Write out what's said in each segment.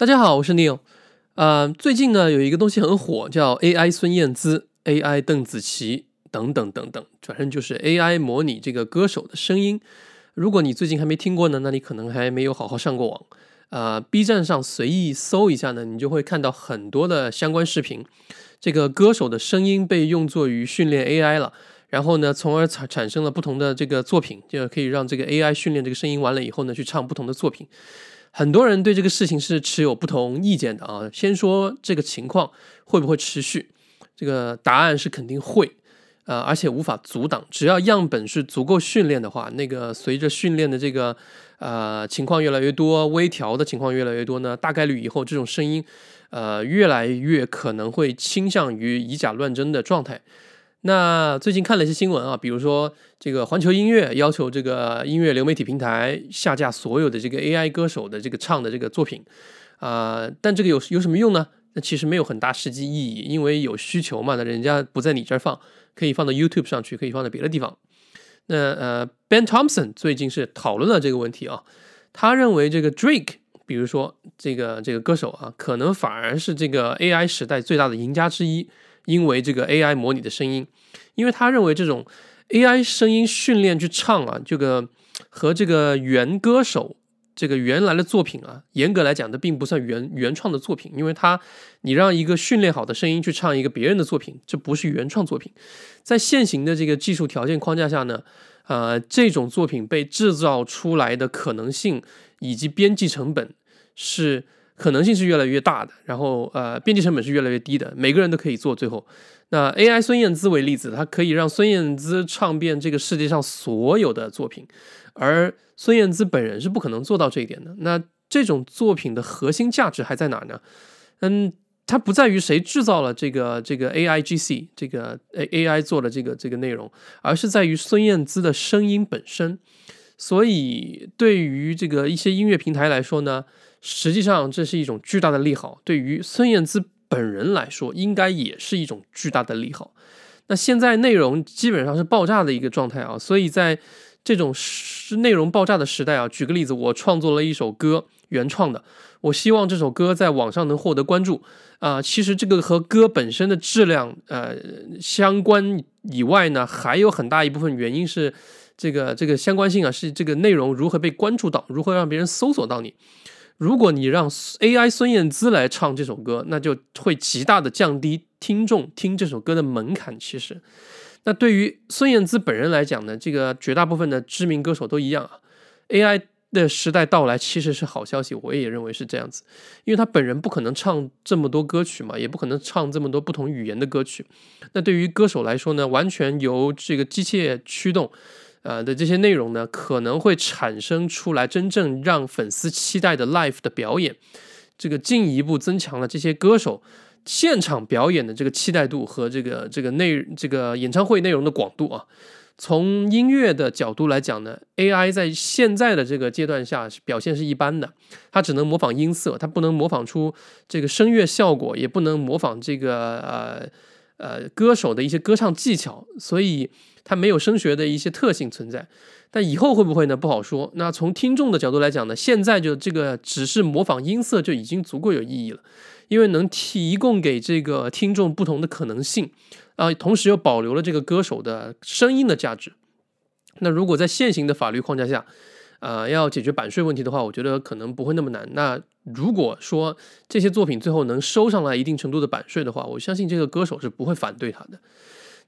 大家好，我是 Neil。呃，最近呢有一个东西很火，叫 AI 孙燕姿、AI 邓紫棋等等等等，反正就是 AI 模拟这个歌手的声音。如果你最近还没听过呢，那你可能还没有好好上过网。呃，B 站上随意搜一下呢，你就会看到很多的相关视频。这个歌手的声音被用作于训练 AI 了，然后呢，从而产产生了不同的这个作品，就可以让这个 AI 训练这个声音完了以后呢，去唱不同的作品。很多人对这个事情是持有不同意见的啊。先说这个情况会不会持续，这个答案是肯定会，呃，而且无法阻挡。只要样本是足够训练的话，那个随着训练的这个呃情况越来越多，微调的情况越来越多呢，大概率以后这种声音，呃，越来越可能会倾向于以假乱真的状态。那最近看了一些新闻啊，比如说这个环球音乐要求这个音乐流媒体平台下架所有的这个 AI 歌手的这个唱的这个作品，啊，但这个有有什么用呢？那其实没有很大实际意义，因为有需求嘛，那人家不在你这儿放，可以放到 YouTube 上去，可以放在别的地方。那呃，Ben Thompson 最近是讨论了这个问题啊，他认为这个 Drake，比如说这个这个歌手啊，可能反而是这个 AI 时代最大的赢家之一。因为这个 AI 模拟的声音，因为他认为这种 AI 声音训练去唱啊，这个和这个原歌手这个原来的作品啊，严格来讲的并不算原原创的作品，因为他你让一个训练好的声音去唱一个别人的作品，这不是原创作品。在现行的这个技术条件框架下呢，呃，这种作品被制造出来的可能性以及编辑成本是。可能性是越来越大的，然后呃，编辑成本是越来越低的，每个人都可以做。最后，那 AI 孙燕姿为例子，它可以让孙燕姿唱遍这个世界上所有的作品，而孙燕姿本人是不可能做到这一点的。那这种作品的核心价值还在哪呢？嗯，它不在于谁制造了这个这个 AIGC 这个 A AI 做的这个这个内容，而是在于孙燕姿的声音本身。所以，对于这个一些音乐平台来说呢？实际上，这是一种巨大的利好，对于孙燕姿本人来说，应该也是一种巨大的利好。那现在内容基本上是爆炸的一个状态啊，所以在这种是内容爆炸的时代啊，举个例子，我创作了一首歌，原创的，我希望这首歌在网上能获得关注啊。其实这个和歌本身的质量呃相关以外呢，还有很大一部分原因是这个这个相关性啊，是这个内容如何被关注到，如何让别人搜索到你。如果你让 AI 孙燕姿来唱这首歌，那就会极大的降低听众听这首歌的门槛。其实，那对于孙燕姿本人来讲呢，这个绝大部分的知名歌手都一样啊。AI 的时代到来其实是好消息，我也认为是这样子，因为他本人不可能唱这么多歌曲嘛，也不可能唱这么多不同语言的歌曲。那对于歌手来说呢，完全由这个机械驱动。呃的这些内容呢，可能会产生出来真正让粉丝期待的 live 的表演，这个进一步增强了这些歌手现场表演的这个期待度和这个这个内这个演唱会内容的广度啊。从音乐的角度来讲呢，AI 在现在的这个阶段下表现是一般的，它只能模仿音色，它不能模仿出这个声乐效果，也不能模仿这个呃呃歌手的一些歌唱技巧，所以。它没有声学的一些特性存在，但以后会不会呢？不好说。那从听众的角度来讲呢，现在就这个只是模仿音色就已经足够有意义了，因为能提供给这个听众不同的可能性啊，同时又保留了这个歌手的声音的价值。那如果在现行的法律框架下，呃，要解决版税问题的话，我觉得可能不会那么难。那如果说这些作品最后能收上来一定程度的版税的话，我相信这个歌手是不会反对他的。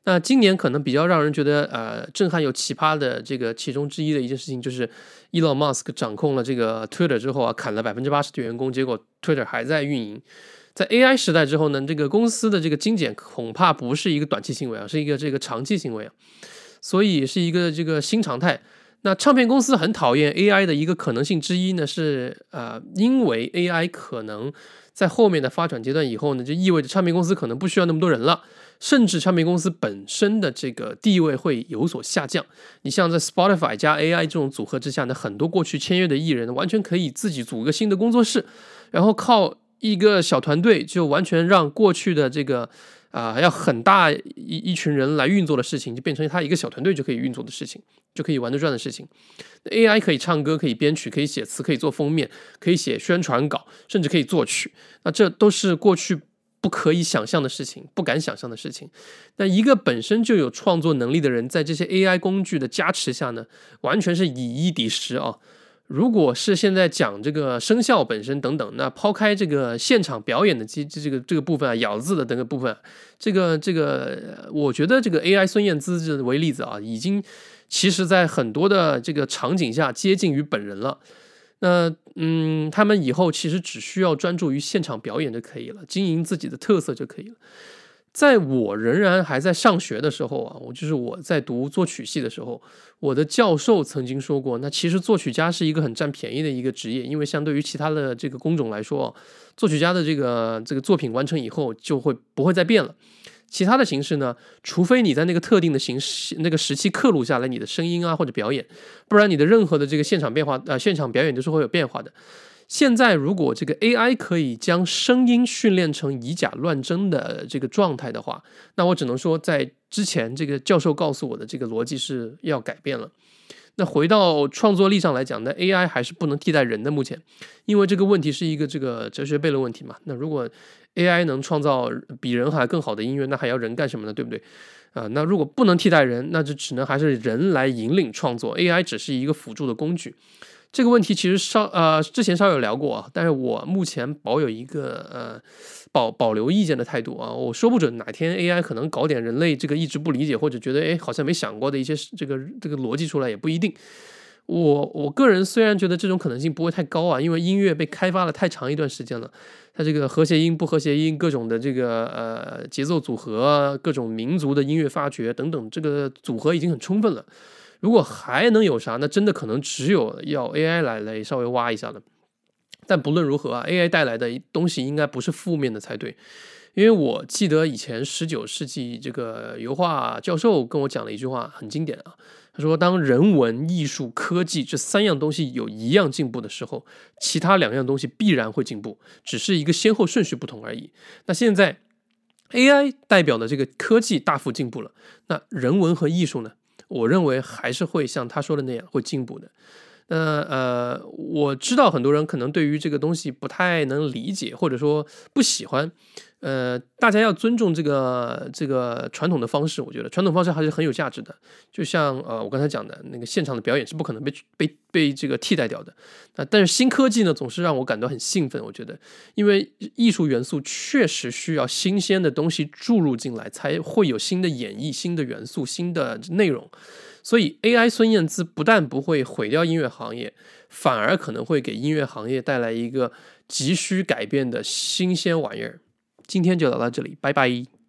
那今年可能比较让人觉得呃震撼又奇葩的这个其中之一的一件事情，就是伊隆马斯克掌控了这个 Twitter 之后啊，砍了百分之八十的员工，结果 Twitter 还在运营。在 AI 时代之后呢，这个公司的这个精简恐怕不是一个短期行为啊，是一个这个长期行为啊，所以是一个这个新常态。那唱片公司很讨厌 AI 的一个可能性之一呢，是呃，因为 AI 可能在后面的发展阶段以后呢，就意味着唱片公司可能不需要那么多人了。甚至唱片公司本身的这个地位会有所下降。你像在 Spotify 加 AI 这种组合之下呢，很多过去签约的艺人完全可以自己组一个新的工作室，然后靠一个小团队就完全让过去的这个啊，要很大一一群人来运作的事情，就变成他一个小团队就可以运作的事情，就可以玩得转的事情。AI 可以唱歌，可以编曲，可以写词，可以做封面，可以写宣传稿，甚至可以作曲。那这都是过去不可以想象的事情，不敢想象的事情。那一个本身就有创作能力的人，在这些 AI 工具的加持下呢，完全是以一敌十啊。如果是现在讲这个生肖本身等等，那抛开这个现场表演的这这个这个部分啊，咬字的等个部分，这个这个，我觉得这个 AI 孙燕姿这为例子啊，已经其实在很多的这个场景下接近于本人了。那嗯，他们以后其实只需要专注于现场表演就可以了，经营自己的特色就可以了。在我仍然还在上学的时候啊，我就是我在读作曲系的时候，我的教授曾经说过，那其实作曲家是一个很占便宜的一个职业，因为相对于其他的这个工种来说，作曲家的这个这个作品完成以后就会不会再变了。其他的形式呢，除非你在那个特定的形式那个时期刻录下来你的声音啊或者表演，不然你的任何的这个现场变化呃现场表演都是会有变化的。现在，如果这个 AI 可以将声音训练成以假乱真的这个状态的话，那我只能说，在之前这个教授告诉我的这个逻辑是要改变了。那回到创作力上来讲，那 AI 还是不能替代人的。目前，因为这个问题是一个这个哲学悖论问题嘛。那如果 AI 能创造比人还更好的音乐，那还要人干什么呢？对不对？啊，那如果不能替代人，那就只能还是人来引领创作，AI 只是一个辅助的工具。这个问题其实稍呃之前稍有聊过啊，但是我目前保有一个呃保保留意见的态度啊，我说不准哪天 AI 可能搞点人类这个一直不理解或者觉得哎好像没想过的一些这个这个逻辑出来也不一定。我我个人虽然觉得这种可能性不会太高啊，因为音乐被开发了太长一段时间了，它这个和谐音不和谐音各种的这个呃节奏组合，各种民族的音乐发掘等等，这个组合已经很充分了。如果还能有啥，那真的可能只有要 AI 来来稍微挖一下了。但不论如何啊，AI 带来的东西应该不是负面的才对。因为我记得以前十九世纪这个油画教授跟我讲了一句话，很经典啊。他说：“当人文、艺术、科技这三样东西有一样进步的时候，其他两样东西必然会进步，只是一个先后顺序不同而已。”那现在 AI 代表的这个科技大幅进步了，那人文和艺术呢？我认为还是会像他说的那样会进步的。那呃，我知道很多人可能对于这个东西不太能理解，或者说不喜欢。呃，大家要尊重这个这个传统的方式，我觉得传统方式还是很有价值的。就像呃，我刚才讲的那个现场的表演是不可能被被被这个替代掉的。啊，但是新科技呢，总是让我感到很兴奋。我觉得，因为艺术元素确实需要新鲜的东西注入进来，才会有新的演绎、新的元素、新的内容。所以，AI 孙燕姿不但不会毁掉音乐行业，反而可能会给音乐行业带来一个急需改变的新鲜玩意儿。今天就聊到这里，拜拜。